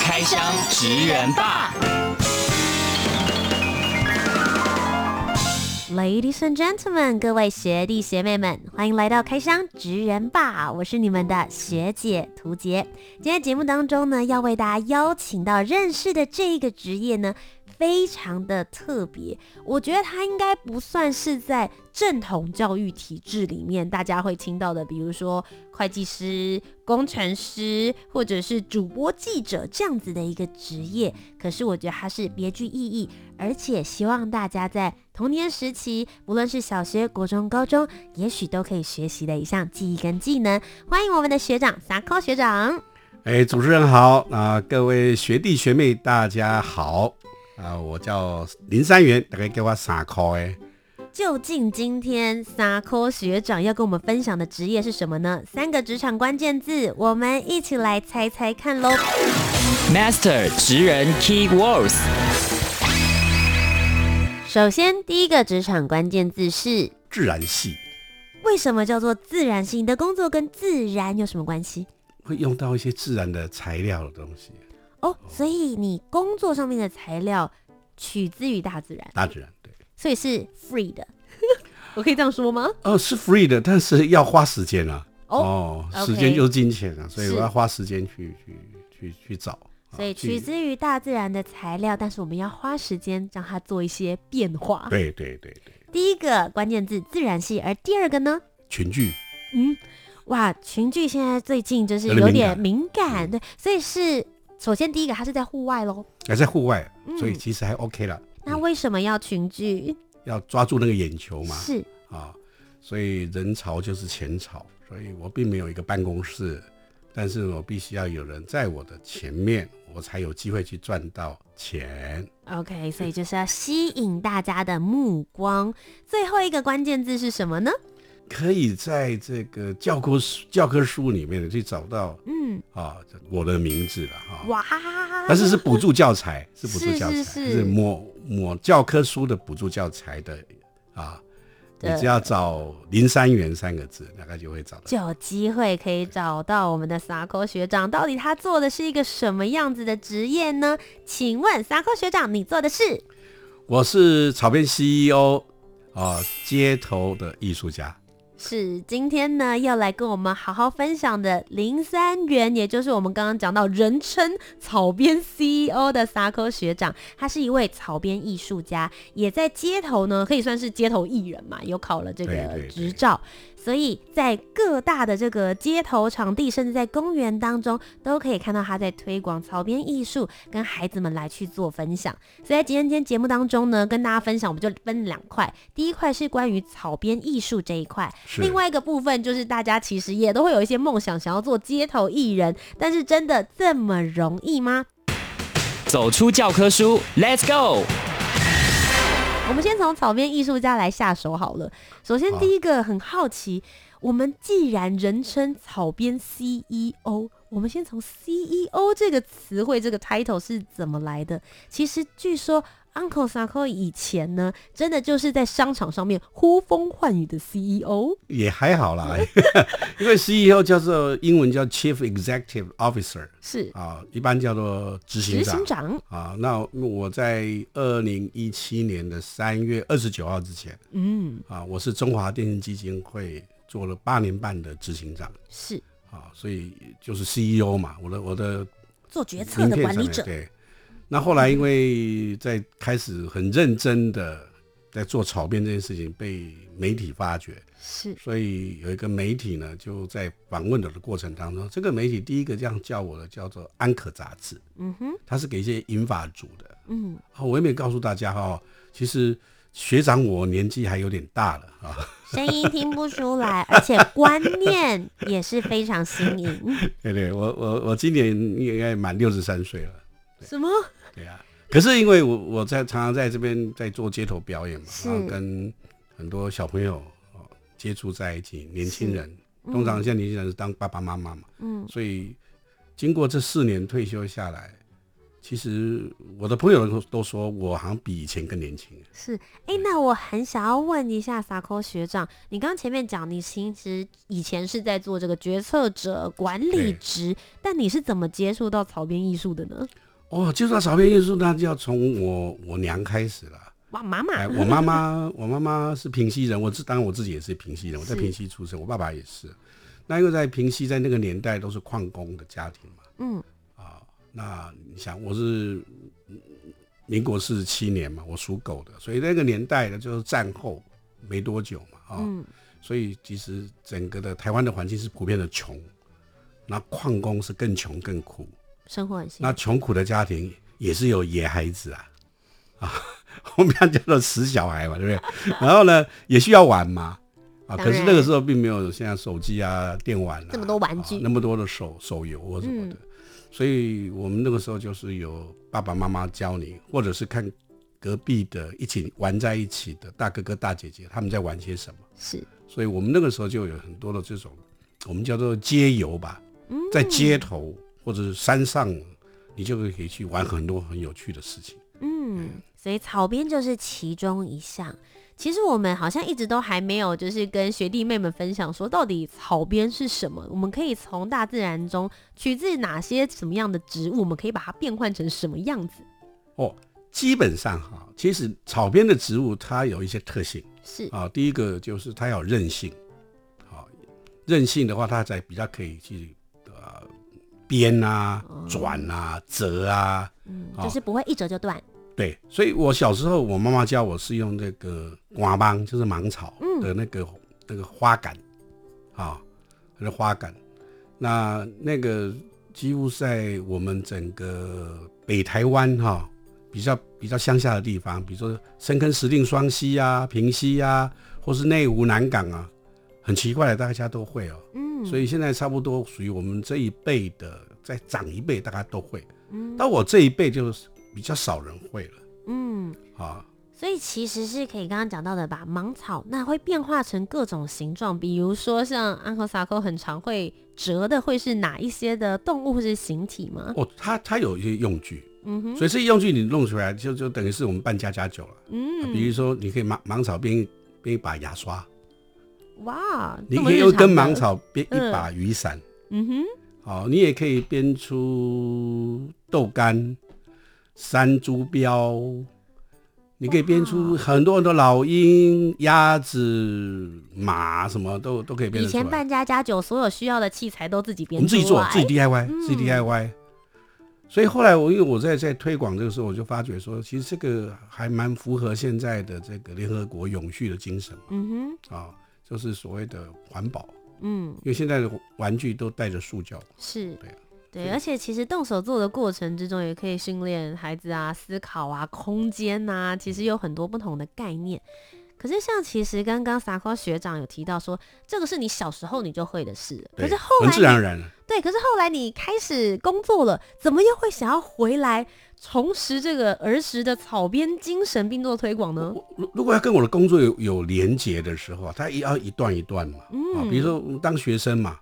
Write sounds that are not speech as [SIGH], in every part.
开箱职人吧，Ladies and gentlemen，各位学弟学妹们，欢迎来到开箱职人吧，我是你们的学姐涂杰。今天节目当中呢，要为大家邀请到认识的这一个职业呢。非常的特别，我觉得它应该不算是在正统教育体制里面大家会听到的，比如说会计师、工程师或者是主播、记者这样子的一个职业。可是我觉得它是别具意义，而且希望大家在童年时期，无论是小学、国中、高中，也许都可以学习的一项技艺跟技能。欢迎我们的学长撒科学长。哎，主持人好啊，各位学弟学妹大家好。啊，我叫林三元，大概给我三块哎。究竟今天三科学长要跟我们分享的职业是什么呢？三个职场关键字，我们一起来猜猜看喽。Master 职人 Key Words。首先，第一个职场关键字是自然系。为什么叫做自然系？你的工作跟自然有什么关系？会用到一些自然的材料的东西。哦，所以你工作上面的材料取自于大自然，大自然对，所以是 free 的，[LAUGHS] 我可以这样说吗？哦，是 free 的，但是要花时间啊。哦，哦，时间就是金钱啊，所以我要花时间去去去去找。所以取之于大自然的材料，但是我们要花时间让它做一些变化。对对对对。第一个关键字自然系，而第二个呢？群聚。嗯，哇，群聚现在最近就是有点敏感，对，所以是。首先，第一个，它是在户外喽，还在户外，所以其实还 OK 了。嗯、那为什么要群聚？要抓住那个眼球嘛。是啊，所以人潮就是钱潮，所以我并没有一个办公室，但是我必须要有人在我的前面，我才有机会去赚到钱。OK，所以就是要吸引大家的目光。最后一个关键字是什么呢？可以在这个教科书教科书里面去找到，嗯啊，我的名字了哈。哇！但是是补助教材，[LAUGHS] 是补助教材，是，是，是，是某某教科书的补助教材的啊。你只要找林三元三个字，大概就会找到。就有机会可以找到我们的 Sako 学长，到底他做的是一个什么样子的职业呢？请问 Sako 学长，你做的是？我是草编 CEO 啊，街头的艺术家。是今天呢，要来跟我们好好分享的林三元，也就是我们刚刚讲到人称草编 CEO 的 Sako 学长，他是一位草编艺术家，也在街头呢，可以算是街头艺人嘛，有考了这个执照。所以在各大的这个街头场地，甚至在公园当中，都可以看到他在推广草编艺术，跟孩子们来去做分享。所以在今天今天节目当中呢，跟大家分享，我们就分两块。第一块是关于草编艺术这一块，另外一个部分就是大家其实也都会有一些梦想，想要做街头艺人，但是真的这么容易吗？走出教科书，Let's go！我们先从草编艺术家来下手好了。首先，第一个很好奇，我们既然人称草编 CEO，我们先从 CEO 这个词汇、这个 title 是怎么来的？其实据说。Uncle Sako 以前呢，真的就是在商场上面呼风唤雨的 CEO，也还好啦，[LAUGHS] 因为 CEO 叫做英文叫 Chief Executive Officer，是。啊，一般叫做执行长。执行长。啊，那我在二零一七年的三月二十九号之前，嗯。啊，我是中华电信基金会做了八年半的执行长，是。啊，所以就是 CEO 嘛，我的我的做决策的管理者，对。那后来，因为在开始很认真的在做草编这件事情，被媒体发掘，是，所以有一个媒体呢，就在访问我的过程当中，这个媒体第一个这样叫我的叫做《安可杂志》，嗯哼，它是给一些银发族的，嗯，我也没告诉大家哈，其实学长我年纪还有点大了啊，声音听不出来，而且观念也是非常新颖，[LAUGHS] 对对，我我我今年应该满六十三岁了。什么？对啊。可是因为我我在常常在这边在做街头表演嘛，然后跟很多小朋友哦接触在一起，年轻人，嗯、通常现在年轻人是当爸爸妈妈嘛，嗯，所以经过这四年退休下来。其实我的朋友都都说我好像比以前更年轻。是，哎、欸，那我很想要问一下萨科学长，你刚刚前面讲你其实以前是在做这个决策者管理职，但你是怎么接触到草编艺术的呢？哦，接触到草编艺术，那就要从我我娘开始了。哇，妈妈，我妈妈，[LAUGHS] 我妈妈是平溪人，我自当然我自己也是平溪人，我在平溪出生，我爸爸也是。那因为在平溪，在那个年代都是矿工的家庭嘛，嗯。啊那你想，我是民国四十七年嘛，我属狗的，所以那个年代呢，就是战后没多久嘛，啊、嗯，所以其实整个的台湾的环境是普遍的穷，那矿工是更穷更苦，生活很辛苦。那穷苦的家庭也是有野孩子啊，啊，[LAUGHS] 我们要叫做死小孩嘛，对不对？[LAUGHS] 然后呢，也需要玩嘛，啊，可是那个时候并没有现在手机啊、电玩啊，这么多玩具，啊、那么多的手手游或什么的。嗯所以我们那个时候就是有爸爸妈妈教你，或者是看隔壁的一起玩在一起的大哥哥大姐姐他们在玩些什么。是，所以我们那个时候就有很多的这种，我们叫做街游吧，在街头或者是山上，你就可以去玩很多很有趣的事情。嗯，所以草编就是其中一项。其实我们好像一直都还没有，就是跟学弟妹们分享说，到底草编是什么？我们可以从大自然中取自哪些什么样的植物？我们可以把它变换成什么样子？哦，基本上哈，其实草编的植物它有一些特性，是啊，第一个就是它要韧性，好，韧性的话，它才比较可以去呃编啊、转啊、折啊，嗯，就是不会一折就断。对，所以我小时候，我妈妈教我是用那个瓜芒，就是芒草的那个、嗯、那个花杆，啊，那个花杆，那那个几乎在我们整个北台湾哈、啊，比较比较乡下的地方，比如说深坑、石碇、双溪啊、平溪啊，或是内湖、南港啊，很奇怪的，大家都会哦。嗯，所以现在差不多属于我们这一辈的，再长一辈，大家都会。嗯，到我这一辈就是。比较少人会了，嗯，啊，所以其实是可以刚刚讲到的吧，芒草那会变化成各种形状，比如说像安和萨克很常会折的，会是哪一些的动物或是形体吗？哦，它它有一些用具，嗯哼，所以这些用具你弄出来就就等于是我们办家家酒了，嗯，比如说你可以芒芒草编编一把牙刷，哇，你可以用根芒草编一把雨伞，嗯哼，好，你也可以编出豆干。山猪标，你可以编出很多很多老鹰、鸭子、马，什么都都可以编。以前办家家酒，所有需要的器材都自己编，我们自己做，自己 DIY，、嗯、自己 DIY。所以后来我因为我在在推广这个时候，我就发觉说，其实这个还蛮符合现在的这个联合国永续的精神。嗯哼，啊，就是所谓的环保。嗯，因为现在的玩具都带着塑胶。是，对。对，而且其实动手做的过程之中，也可以训练孩子啊思考啊空间呐，其实有很多不同的概念。可是像其实刚刚萨科学长有提到说，这个是你小时候你就会的事，可是后来自然而然了。对，可是后来你开始工作了，怎么又会想要回来重拾这个儿时的草编精神，并做推广呢？如如果要跟我的工作有有连结的时候，它也要一段一段嘛。嗯，比如说当学生嘛，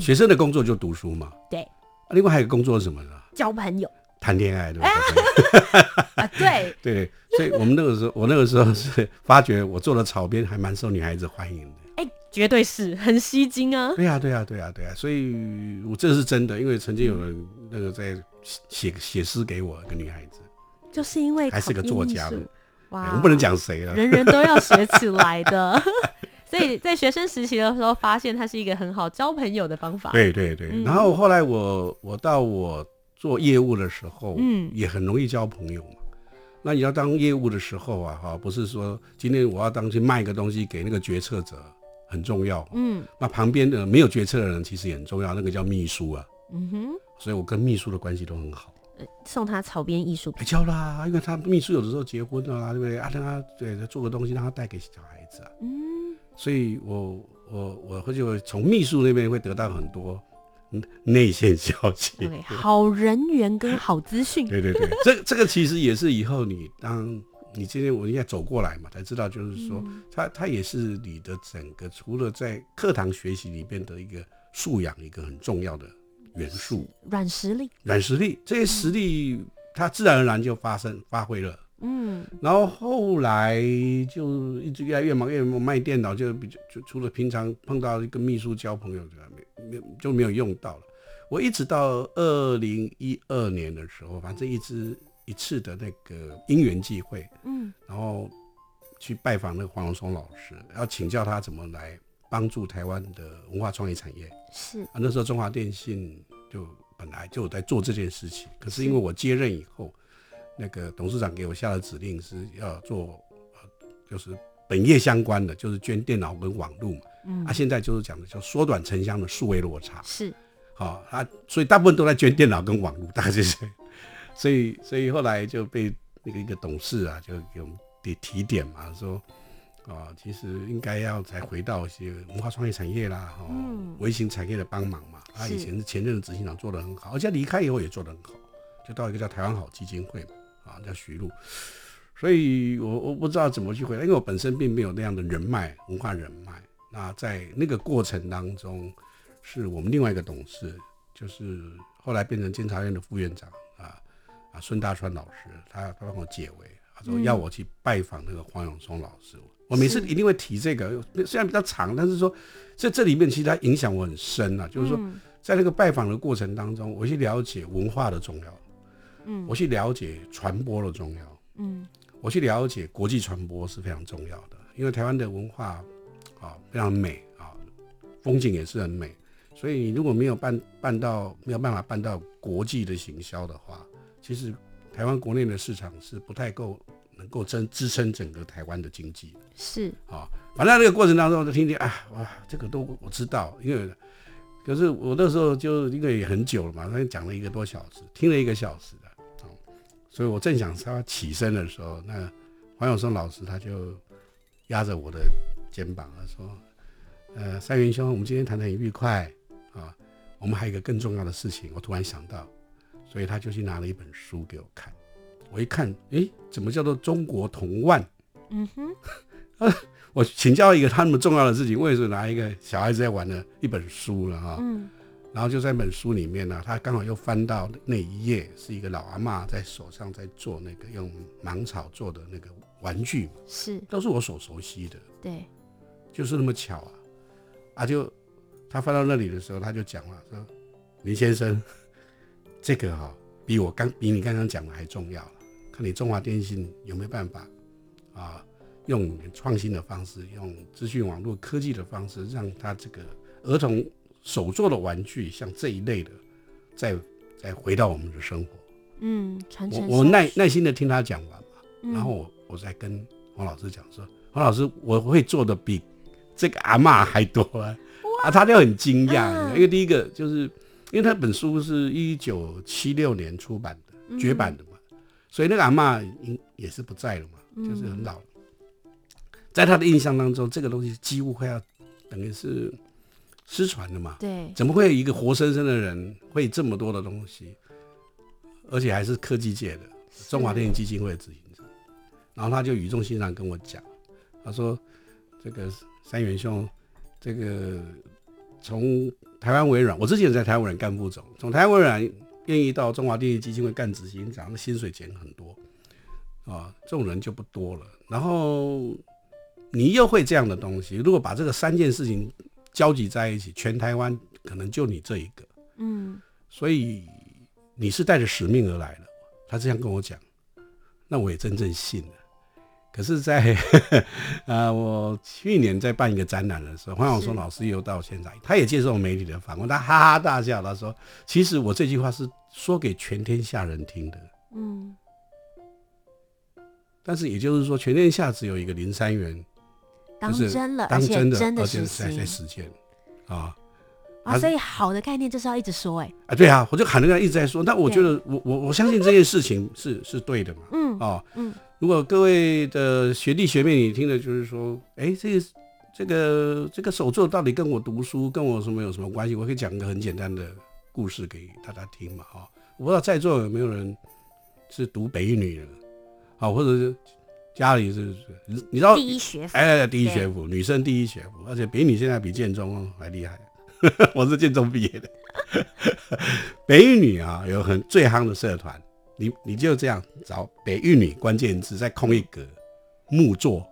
学生的工作就读书嘛。对。另外还有工作是什么呢？交朋友、谈恋爱，对不对？啊，[LAUGHS] 对对，所以我们那个时候，我那个时候是发觉我做的草编还蛮受女孩子欢迎的。哎，绝对是很吸睛啊！对呀，对呀，对呀，对呀，所以我这是真的，因为曾经有人那个在写写诗给我，一个女孩子，就是因为还是个作家的，哇，我不能讲谁了，人人都要学起来的。[LAUGHS] 所以在学生时期的时候，发现它是一个很好交朋友的方法。对对对，然后后来我我到我做业务的时候，嗯，也很容易交朋友嘛。那你要当业务的时候啊，哈，不是说今天我要当去卖一个东西给那个决策者很重要，嗯，那旁边的没有决策的人其实也很重要，那个叫秘书啊，嗯哼，所以我跟秘书的关系都很好。送他草编艺术品，交啦，因为他秘书有的时候结婚啊，对不对啊？让他对他做个东西，让他带给小孩子啊，嗯。所以我，我我我会就从秘书那边会得到很多内线消息。对，好人缘跟好资讯。对对对，这这个其实也是以后你当你今天我应该走过来嘛，才知道就是说，嗯、它它也是你的整个除了在课堂学习里边的一个素养，一个很重要的元素。软实力。软实力，这些实力、嗯、它自然而然就发生发挥了。嗯，然后后来就一直越来越忙，越来越忙卖电脑就比较就除了平常碰到一个秘书交朋友就没没就没有用到了。我一直到二零一二年的时候，反正一直一次的那个因缘际会，嗯，然后去拜访那个黄荣松老师，要请教他怎么来帮助台湾的文化创意产业。是啊，那时候中华电信就本来就有在做这件事情，可是因为我接任以后。那个董事长给我下的指令是要做，呃就是本业相关的，就是捐电脑跟网络嘛。嗯，啊，现在就是讲的叫缩短城乡的数位落差。是，好啊，所以大部分都在捐电脑跟网络，大概就是，所以所以后来就被那个一个董事啊，就给我们提提点嘛，说啊，其实应该要再回到一些文化创意产业啦，哈，微型产业的帮忙嘛。他以前是前任的执行长做得很好，而且离开以后也做得很好，就到一个叫台湾好基金会嘛。啊，叫徐璐，所以我我不知道怎么去回答，因为我本身并没有那样的人脉，文化人脉。那在那个过程当中，是我们另外一个董事，就是后来变成监察院的副院长啊啊孙大川老师，他他帮我解围，他说要我去拜访那个黄永松老师。嗯、我每次一定会提这个，虽然比较长，但是说在这里面其实它影响我很深啊，就是说在那个拜访的过程当中，我去了解文化的重要。嗯，我去了解传播的重要。嗯，我去了解国际传播是非常重要的，因为台湾的文化啊非常美啊，风景也是很美，所以如果没有办办到没有办法办到国际的行销的话，其实台湾国内的市场是不太够能够支支撑整个台湾的经济。是啊，反正那个过程当中我就听听啊，哇，这个都我知道，因为可是我那时候就因为也很久了嘛，他讲了一个多小时，听了一个小时的。所以我正想他起身的时候，那黄永松老师他就压着我的肩膀，他说：“呃，三元兄，我们今天谈得很愉快啊，我们还有一个更重要的事情。”我突然想到，所以他就去拿了一本书给我看。我一看，诶，怎么叫做中国童万？嗯哼，[LAUGHS] 我请教一个他那么重要的事情，为什么拿一个小孩子在玩的？一本书了哈？嗯。然后就在本书里面呢，他刚好又翻到那一页，是一个老阿妈在手上在做那个用芒草做的那个玩具，是。都是我所熟悉的，对，就是那么巧啊，啊就他翻到那里的时候，他就讲了说，林先生，这个哈、哦、比我刚比你刚刚讲的还重要。了，看你中华电信有没有办法啊，用创新的方式，用资讯网络科技的方式，让他这个儿童。手做的玩具，像这一类的，再再回到我们的生活。嗯，传承。我我耐耐心的听他讲完嘛，嗯、然后我我再跟黄老师讲说，黄老师我会做的比这个阿嬷还多啊，啊，他就很惊讶，啊、因为第一个就是因为他本书是一九七六年出版的绝版的所以那个阿嬷应也是不在了嘛，就是很老在他的印象当中，这个东西几乎快要等于是。失传了嘛？对，怎么会有一个活生生的人会这么多的东西，而且还是科技界的中华电影基金会的执行长，然后他就语重心长跟我讲，他说：“这个三元兄，这个从台湾微软，我之前在台湾微软干副总，从台湾微软愿意到中华电力基金会干执行长，那薪水减很多啊，这种人就不多了。然后你又会这样的东西，如果把这个三件事情。”交集在一起，全台湾可能就你这一个，嗯，所以你是带着使命而来的。他这样跟我讲，那我也真正信了。可是在，在 [LAUGHS] 啊，我去年在办一个展览的时候，黄永松老师又到现场，他也接受媒体的访问，他哈哈大笑，他说：“其实我这句话是说给全天下人听的。”嗯，但是也就是说，全天下只有一个林三元。当真了，当真的，真的而且在在实践啊啊！所以好的概念就是要一直说，哎啊，对啊，我就喊那个一直在说。那我觉得，我我我相信这件事情 [LAUGHS] 是是对的嘛。嗯哦嗯。如果各位的学弟学妹，你听的就是说，哎，这个这个这个手作到底跟我读书跟我什么有什么关系？我可以讲一个很简单的故事给大家听嘛，啊，我不知道在座有没有人是读北一女的，啊，或者是家里是，你知道第一学府，哎，第一学府，女生第一学府，而且北一女现在比建中还厉害，[LAUGHS] 我是建中毕业的，[LAUGHS] 北一女啊，有很最夯的社团，你你就这样找北一女关键字，再空一格木作。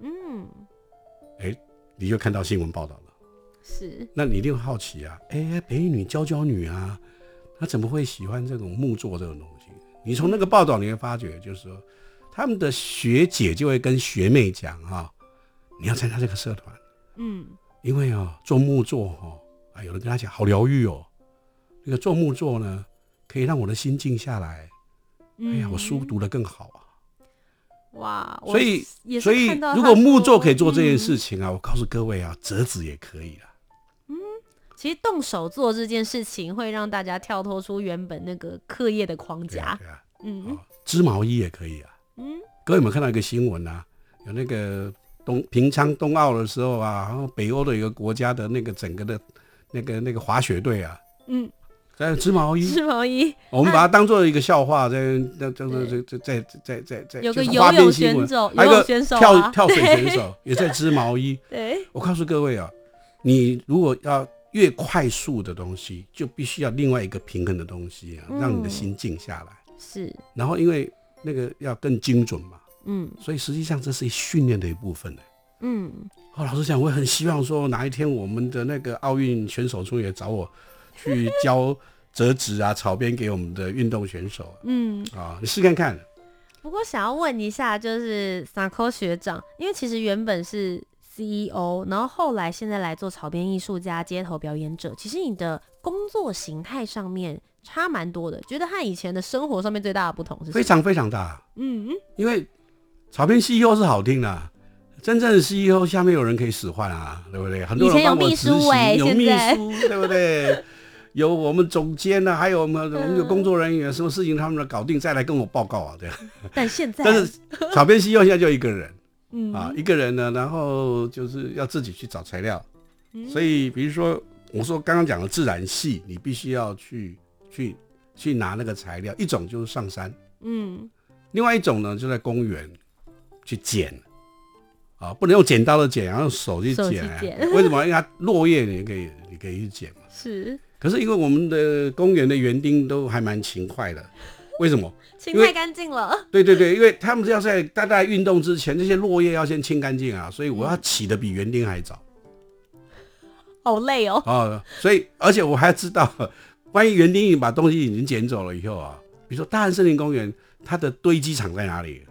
嗯，哎，你就看到新闻报道了，是，那你一定好奇啊，哎，北一女娇娇女啊，她怎么会喜欢这种木作这种东西？你从那个报道你会发觉，就是说，他们的学姐就会跟学妹讲啊，你要参加这个社团，嗯，因为啊，做木作哈，啊，有人跟他讲好疗愈哦，那个做木作呢，可以让我的心静下来，哎呀，我书读得更好啊。哇，所以所以如果木作可以做这件事情啊，嗯、我告诉各位啊，折纸也可以啊。嗯，其实动手做这件事情会让大家跳脱出原本那个课业的框架。对啊，对啊嗯，织毛衣也可以啊。嗯，各位有没有看到一个新闻啊？有那个冬平昌冬奥的时候啊，然后北欧的一个国家的那个整个的那个那个滑雪队啊，嗯。在织毛衣，织毛衣，我们把它当做一个笑话，在那在在在在在在有个游泳选手，还有个跳跳水选手也在织毛衣。对，我告诉各位啊，你如果要越快速的东西，就必须要另外一个平衡的东西啊，让你的心静下来。是，然后因为那个要更精准嘛，嗯，所以实际上这是训练的一部分呢。嗯，哦，老实讲，我很希望说哪一天我们的那个奥运选手中也找我。去教折纸啊、草编给我们的运动选手。嗯，啊，你试看看。不过想要问一下，就是萨科学长，因为其实原本是 CEO，然后后来现在来做草编艺术家、街头表演者，其实你的工作形态上面差蛮多的。觉得和以前的生活上面最大的不同是？非常非常大。嗯嗯，因为草编 CEO 是好听的，真正的 CEO 下面有人可以使唤啊，对不对？很多人帮我执行，有秘书，对不对？有我们总监呢、啊，还有我们我们有工作人员，什么事情他们搞定再来跟我报告啊，对。但现在，但是草编 CEO 现在就一个人，嗯。啊，一个人呢，然后就是要自己去找材料，嗯、所以比如说我说刚刚讲的自然系，你必须要去去去拿那个材料，一种就是上山，嗯，另外一种呢就在公园去捡，啊，不能用剪刀的剪，要用手去剪、啊，为什么？因为它落叶你可以你可以去捡嘛，是。可是因为我们的公园的园丁都还蛮勤快的，为什么？[LAUGHS] 清太干净了。对对对，因为他们是要在大家运动之前，这些落叶要先清干净啊，所以我要起的比园丁还早。[LAUGHS] 好累哦。哦，所以而且我还知道，[LAUGHS] 关于园丁已经把东西已经捡走了以后啊，比如说大安森林公园，它的堆积场在哪里？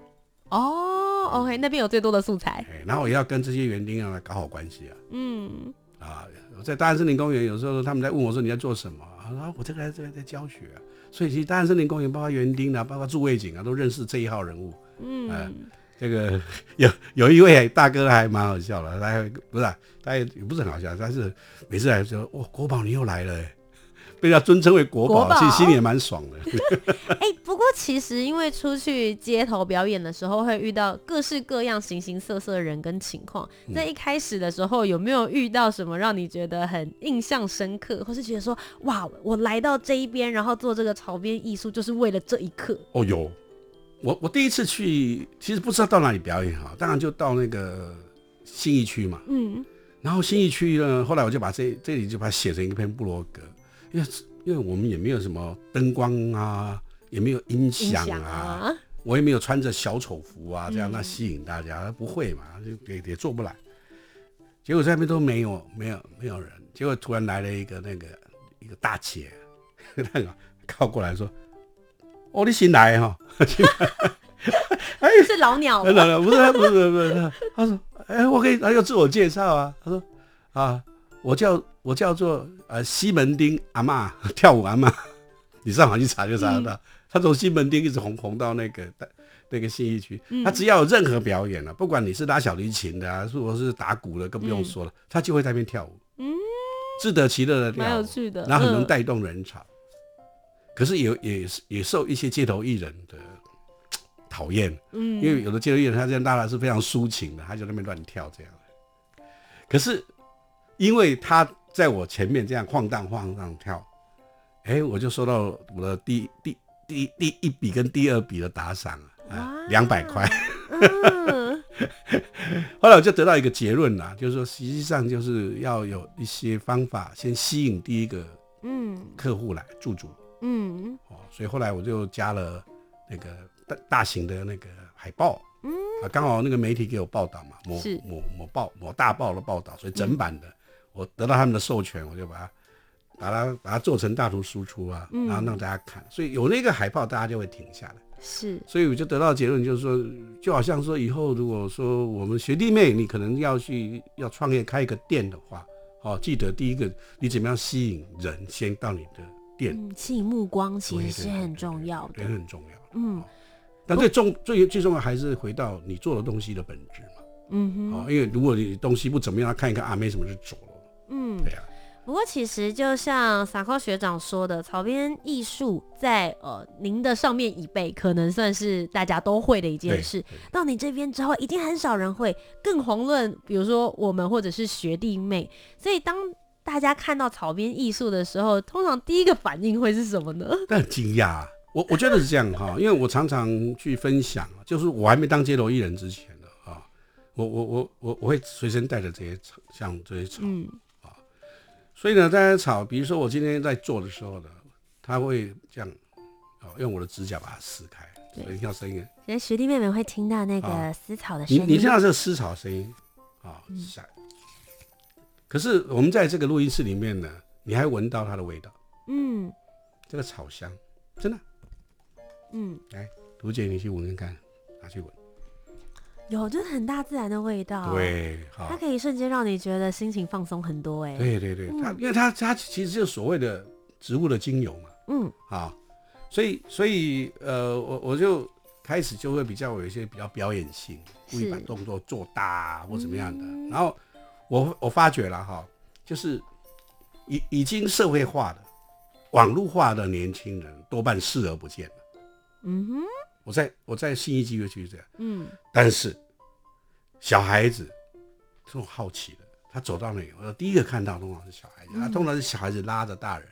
哦，OK，那边有最多的素材。然后也要跟这些园丁要来搞好关系啊。嗯。啊，在大安森林公园，有时候他们在问我说，你在做什么？啊，说我这个在这边在教学啊。所以其实大安森林公园，包括园丁啊，包括驻卫警啊，都认识这一号人物。嗯，呃、这个有有一位大哥还蛮好笑的，他还不是、啊，他也不是很好笑，但是每次来说，哇，国宝你又来了、欸。被人家尊称为国宝，其实心里也蛮爽的。[LAUGHS] 哎、欸，不过其实因为出去街头表演的时候，会遇到各式各样、形形色色的人跟情况。在一开始的时候，有没有遇到什么让你觉得很印象深刻，或是觉得说，哇，我来到这一边，然后做这个草编艺术，就是为了这一刻？哦，有。我我第一次去，其实不知道到哪里表演哈，当然就到那个信义区嘛。嗯。然后新义区呢，后来我就把这这里就把它写成一篇部落格。因为因为我们也没有什么灯光啊，也没有音响啊，啊我也没有穿着小丑服啊，这样那吸引大家，嗯、不会嘛，就也也做不来。结果在那边都没有没有没有人，结果突然来了一个那个一个大姐，[LAUGHS] 那个靠过来说：“哦，你新来哈？[LAUGHS] ”哎，是老鸟吗？老鸟不是不是不是，不是，他说：“哎，我可以，他要自我介绍啊。”他说：“啊。”我叫我叫做呃西门町阿嬷 [LAUGHS] 跳舞阿嬷，你上网去查就查得到。嗯、他从西门町一直红红到那个那个信义区，嗯、他只要有任何表演了，不管你是拉小提琴的，啊，或是打鼓的，更不用说了，嗯、他就会在那边跳舞，嗯，自得其乐的跳舞，蛮有趣的，然后很能带动人潮。嗯、可是也也也受一些街头艺人的讨厌，嗯，因为有的街头艺人他这样拉拉是非常抒情的，他就在那边乱跳这样。可是因为他在我前面这样晃荡晃荡跳，哎、欸，我就收到我的第第第第一笔跟第二笔的打赏啊，两百块。[LAUGHS] 后来我就得到一个结论啦，就是说实际上就是要有一些方法先吸引第一个嗯。客户来驻足。嗯。哦，所以后来我就加了那个大大型的那个海报。嗯。啊，刚好那个媒体给我报道嘛，某某某报某大报的报道，所以整版的我得到他们的授权，我就把它把它把它做成大图输出啊，然后让大家看，所以有那个海报，大家就会停下来。是，所以我就得到结论，就是说，就好像说，以后如果说我们学弟妹，你可能要去要创业开一个店的话，哦，记得第一个，你怎么样吸引人先到你的店，嗯，吸引目光其实是很重要的，也很重要。嗯，但最重最最重要还是回到你做的东西的本质嘛。嗯哼，哦，因为如果你东西不怎么样，看一看啊，没什么就走了。嗯，对呀。不过，其实就像撒科学长说的，草编艺术在呃您的上面一辈，可能算是大家都会的一件事。到你这边之后，已经很少人会。更遑论，比如说我们或者是学弟妹。所以，当大家看到草编艺术的时候，通常第一个反应会是什么呢？[LAUGHS] 但很惊讶，我我觉得是这样哈，[LAUGHS] 因为我常常去分享，就是我还没当街头艺人之前呢啊，我我我我我会随身带着这些草，像这些草。嗯所以呢，大家炒，比如说我今天在做的时候呢，他会这样，哦，用我的指甲把它撕开，所以你听到声音。其实学弟妹妹会听到那个撕草的声音。你你听到这个撕草的声音，啊，是。可是我们在这个录音室里面呢，你还闻到它的味道。嗯。这个草香，真的。嗯。来，卢姐，你去闻闻看，拿去闻。有，就是很大自然的味道。对，它可以瞬间让你觉得心情放松很多。哎，对对对，它因为它它其实就是所谓的植物的精油嘛。嗯，好，所以所以呃，我我就开始就会比较有一些比较表演性，故意把动作做大或怎么样的。然后我我发觉了哈，就是已已经社会化的、网络化的年轻人多半视而不见了。嗯哼。我在我在信义机会区这样，嗯，但是小孩子这种好奇的，他走到那里，我第一个看到通常是小孩子，他通常是小孩子拉着大人，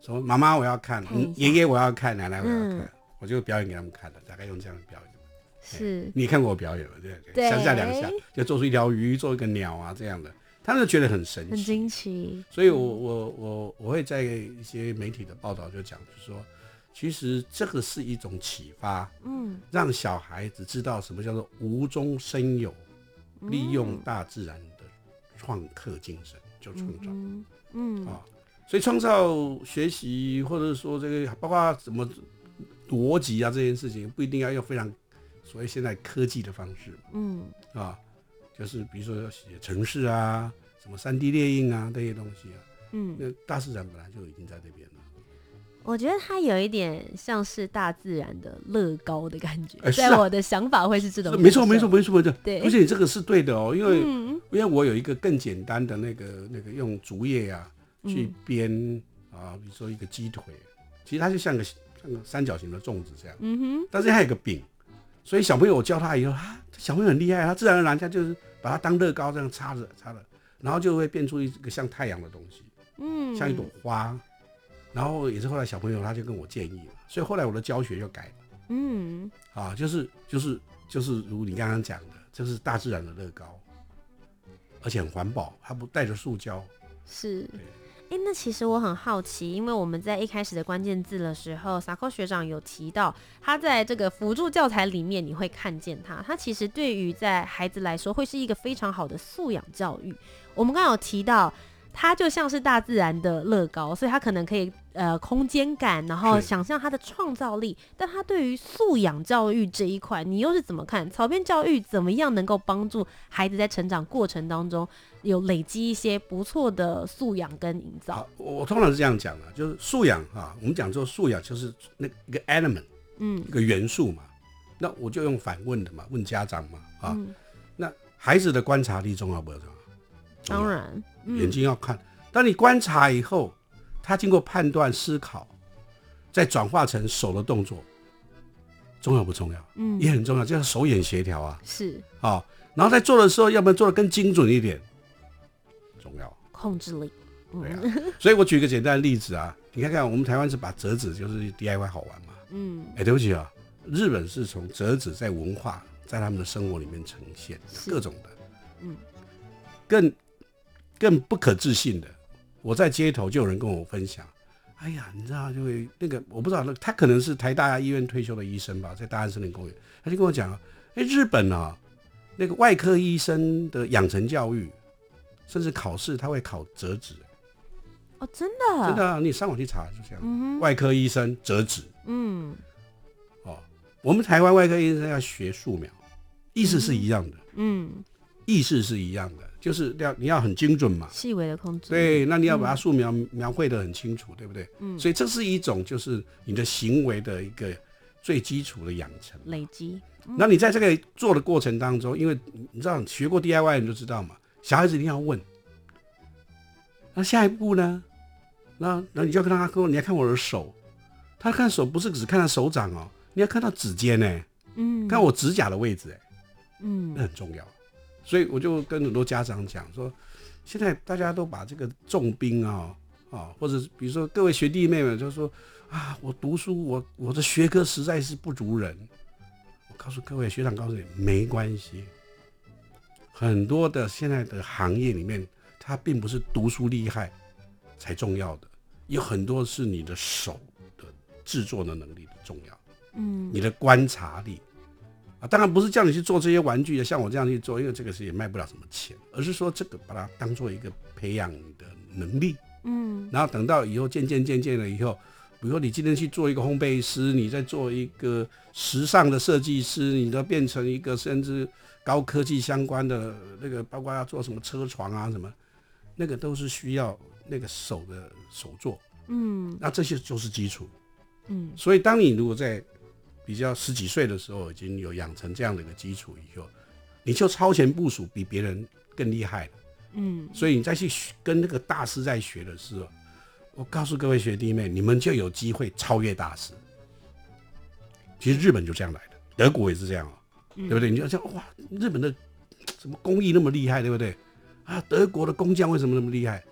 说妈妈我要看，爷爷我要看，奶奶我要看，我就表演给他们看的，大概用这样的表演。是，你看过我表演吗？对对，三下两下就做出一条鱼，做一个鸟啊这样的，他们就觉得很神奇，很惊奇。所以我我我我会在一些媒体的报道就讲，就是说。其实这个是一种启发，嗯，让小孩子知道什么叫做无中生有，利用大自然的创客精神就创造，嗯啊，所以创造学习或者说这个包括什么逻辑啊这件事情，不一定要用非常所谓现在科技的方式，嗯。啊，就是比如说要写城市啊，什么三 D 列印啊这些东西啊，嗯，那大自然本来就已经在这边了。我觉得它有一点像是大自然的乐高的感觉，[LAUGHS] 在我的想法会是这种。没错，没错，没错，没错。对，而且你这个是对的哦，因为因为我有一个更简单的那个那个用竹叶呀去编啊，比如说一个鸡腿，其实它就像个像个三角形的粽子这样。嗯哼。但是它有个柄，所以小朋友我教他以后啊，小朋友很厉害，他自然而然他就是把它当乐高这样插着插着，然后就会变出一个像太阳的东西，嗯，像一朵花。然后也是后来小朋友他就跟我建议了，所以后来我的教学就改了。嗯，啊，就是就是就是如你刚刚讲的，这是大自然的乐高，而且很环保，它不带着塑胶。是。对。哎，那其实我很好奇，因为我们在一开始的关键字的时候，萨科学长有提到，他在这个辅助教材里面你会看见他，他其实对于在孩子来说会是一个非常好的素养教育。我们刚刚有提到。他就像是大自然的乐高，所以他可能可以呃空间感，然后想象他的创造力。但他对于素养教育这一块，你又是怎么看？草编教育怎么样能够帮助孩子在成长过程当中有累积一些不错的素养跟营造？我通常是这样讲的，就是素养啊，我们讲说素养就是那一个 element，嗯，一个元素嘛。那我就用反问的嘛，问家长嘛，啊，嗯、那孩子的观察力重要不重要？当然。眼睛要看，当你观察以后，他经过判断思考，再转化成手的动作，重要不重要？嗯，也很重要，就是手眼协调啊。是。啊，然后在做的时候，要不要做的更精准一点，重要。控制力。对啊，所以我举个简单的例子啊，你看看我们台湾是把折纸就是 DIY 好玩嘛，嗯，哎，对不起啊，日本是从折纸在文化在他们的生活里面呈现各种的，嗯，更更不可置信的，我在街头就有人跟我分享，哎呀，你知道就会那个我不知道那他可能是台大医院退休的医生吧，在大安森林公园，他就跟我讲啊，哎，日本啊，那个外科医生的养成教育，甚至考试他会考折纸。哦，真的，真的、啊，你上网去查就这样。嗯、外科医生折纸，嗯，哦，我们台湾外科医生要学素描，意思是一样的，嗯，意思是一样的，就是要你要很精准嘛，细微的控制，对，那你要把它素描、嗯、描绘的很清楚，对不对？嗯，所以这是一种就是你的行为的一个最基础的养成累积。嗯、那你在这个做的过程当中，因为你知道学过 DIY 你就知道嘛，小孩子一定要问。那下一步呢？那那你就要跟他说，你要看我的手，他看手不是只看到手掌哦，你要看到指尖呢，嗯，看我指甲的位置哎，嗯，那很重要。所以我就跟很多家长讲说，现在大家都把这个重兵啊啊，或者比如说各位学弟妹们就说啊，我读书我我的学科实在是不如人。我告诉各位学长，告诉你没关系，很多的现在的行业里面。它并不是读书厉害才重要的，有很多是你的手的制作的能力的重要，嗯，你的观察力啊，当然不是叫你去做这些玩具的，像我这样去做，因为这个是也卖不了什么钱，而是说这个把它当做一个培养你的能力，嗯，然后等到以后渐渐渐渐的以后，比如说你今天去做一个烘焙师，你再做一个时尚的设计师，你都变成一个甚至高科技相关的那个，包括要做什么车床啊什么。那个都是需要那个手的手作，嗯，那这些就是基础，嗯，所以当你如果在比较十几岁的时候已经有养成这样的一个基础以后，你就超前部署，比别人更厉害了，嗯，所以你再去跟那个大师在学的时候，我告诉各位学弟妹，你们就有机会超越大师。其实日本就这样来的，德国也是这样哦，对不对？你就像哇，日本的什么工艺那么厉害，对不对？啊，德国的工匠为什么那么厉害？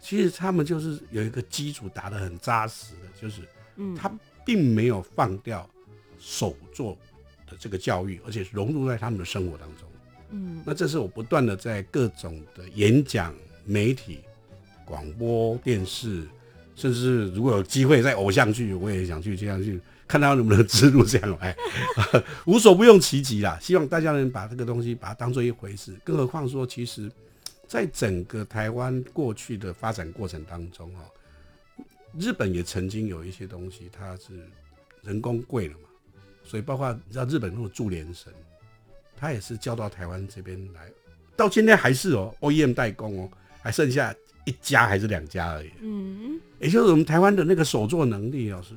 其实他们就是有一个基础打得很扎实的，就是，他并没有放掉手作的这个教育，而且融入在他们的生活当中。嗯，那这是我不断的在各种的演讲、媒体、广播电视，甚至如果有机会在偶像剧，我也想去这样去看他能不能植入这样来，[LAUGHS] 无所不用其极啦。希望大家能把这个东西把它当做一回事，更何况说其实。在整个台湾过去的发展过程当中，哦，日本也曾经有一些东西，它是人工贵了嘛，所以包括你知道日本那种注连绳，它也是交到台湾这边来，到今天还是哦，OEM 代工哦，还剩下一家还是两家而已。嗯，也就是我们台湾的那个手作能力哦，是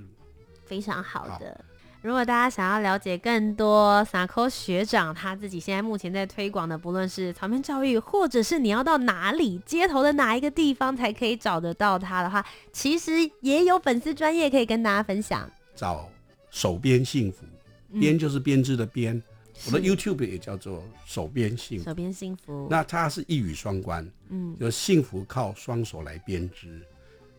非常好的。如果大家想要了解更多 Sako 学长他自己现在目前在推广的，不论是草编教育，或者是你要到哪里街头的哪一个地方才可以找得到他的话，其实也有粉丝专业可以跟大家分享。找手编幸福，编就是编织的编，嗯、我的 YouTube 也叫做手编幸福。手编幸福，那它是一语双关，嗯，就幸福靠双手来编织，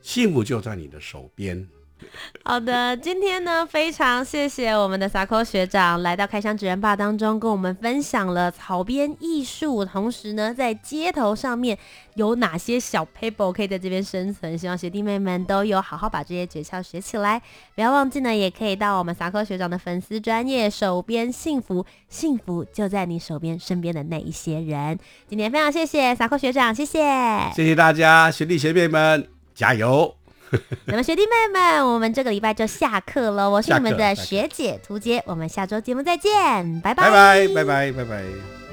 幸福就在你的手边。[LAUGHS] 好的，今天呢，非常谢谢我们的 Sako 学长来到开箱职人 BAR 当中，跟我们分享了草编艺术，同时呢，在街头上面有哪些小 paper 可以在这边生存。希望学弟妹们都有好好把这些诀窍学起来，不要忘记呢，也可以到我们 Sako 学长的粉丝专业手边幸福，幸福就在你手边身边的那一些人。今天非常谢谢 Sako 学长，谢谢，谢谢大家，学弟学妹们加油。[LAUGHS] 那么学弟妹们，我们这个礼拜就下课了。我是你们的学姐涂洁，我们下周节目再见，拜拜，拜拜，拜拜，拜拜。